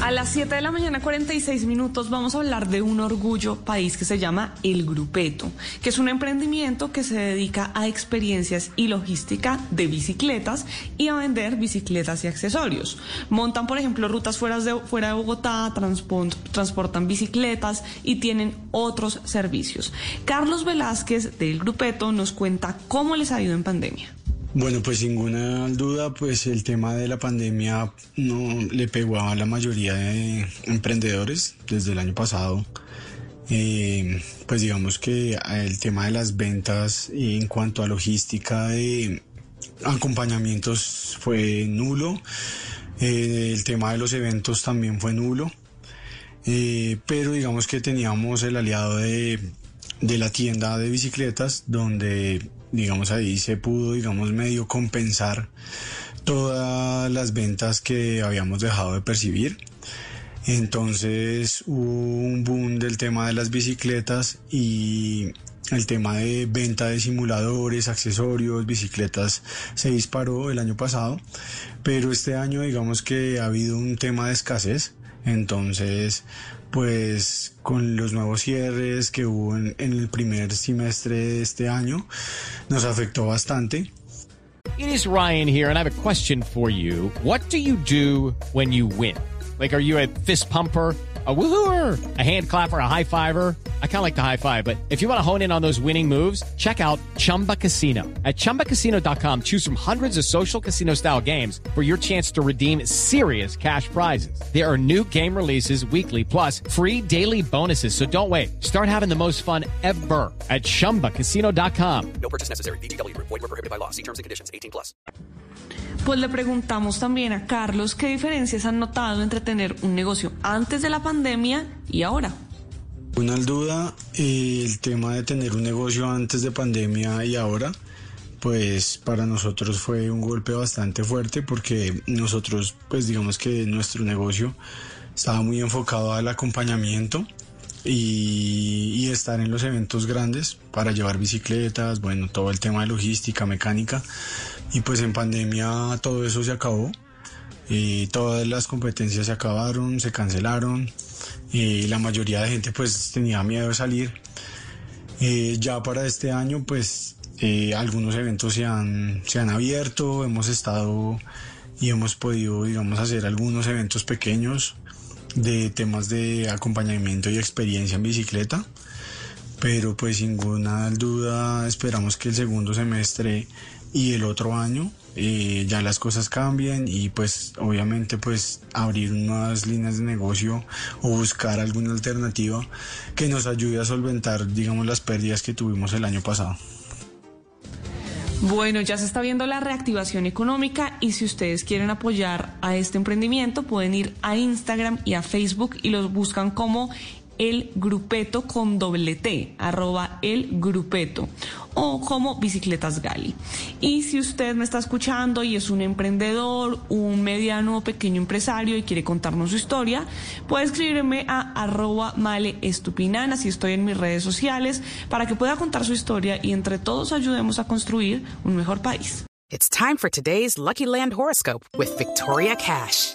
A las 7 de la mañana, 46 minutos, vamos a hablar de un orgullo país que se llama El Grupeto, que es un emprendimiento que se dedica a experiencias y logística de bicicletas y a vender bicicletas y accesorios. Montan, por ejemplo, rutas fuera de, fuera de Bogotá, transportan bicicletas y tienen otros servicios. Carlos Velázquez del Grupeto nos cuenta cómo les ha ido en pandemia. Bueno, pues sin ninguna duda, pues el tema de la pandemia no le pegó a la mayoría de emprendedores desde el año pasado. Eh, pues digamos que el tema de las ventas en cuanto a logística de acompañamientos fue nulo. Eh, el tema de los eventos también fue nulo. Eh, pero digamos que teníamos el aliado de, de la tienda de bicicletas donde digamos ahí se pudo, digamos, medio compensar todas las ventas que habíamos dejado de percibir. Entonces hubo un boom del tema de las bicicletas y el tema de venta de simuladores, accesorios, bicicletas se disparó el año pasado, pero este año digamos que ha habido un tema de escasez. Entonces, pues con los nuevos cierres que hubo en, en, el primer semestre de este año, nos afectó bastante. It is Ryan here and I have a question for you. What do you do when you win? Like, are you a fist pumper? a woohooer, a hand clapper, a high fiver. I kind of like the high five, but if you want to hone in on those winning moves, check out Chumba Casino. At ChumbaCasino.com, choose from hundreds of social casino style games for your chance to redeem serious cash prizes. There are new game releases weekly, plus free daily bonuses. So don't wait. Start having the most fun ever at ChumbaCasino.com. No purchase necessary. BGW. Void were prohibited by law. See terms and conditions. 18 plus. Pues le preguntamos también a Carlos qué diferencias han notado entre tener un negocio antes de la pandemia y ahora. Una duda, el tema de tener un negocio antes de pandemia y ahora, pues para nosotros fue un golpe bastante fuerte porque nosotros, pues digamos que nuestro negocio estaba muy enfocado al acompañamiento y, y, estar en los eventos grandes para llevar bicicletas, bueno, todo el tema de logística, mecánica. Y pues en pandemia todo eso se acabó. Y todas las competencias se acabaron, se cancelaron. Y la mayoría de gente pues tenía miedo de salir. Eh, ya para este año pues eh, algunos eventos se han, se han abierto, hemos estado y hemos podido digamos hacer algunos eventos pequeños de temas de acompañamiento y experiencia en bicicleta, pero pues sin ninguna duda esperamos que el segundo semestre y el otro año eh, ya las cosas cambien y pues obviamente pues abrir nuevas líneas de negocio o buscar alguna alternativa que nos ayude a solventar digamos las pérdidas que tuvimos el año pasado. Bueno, ya se está viendo la reactivación económica y si ustedes quieren apoyar a este emprendimiento pueden ir a Instagram y a Facebook y los buscan como el grupeto con doble T, arroba el grupeto o como Bicicletas Gali. Y si usted me está escuchando y es un emprendedor, un mediano o pequeño empresario y quiere contarnos su historia, puede escribirme a arroba male estupinan, así estoy en mis redes sociales, para que pueda contar su historia y entre todos ayudemos a construir un mejor país. It's time for today's Lucky Land horoscope with Victoria Cash.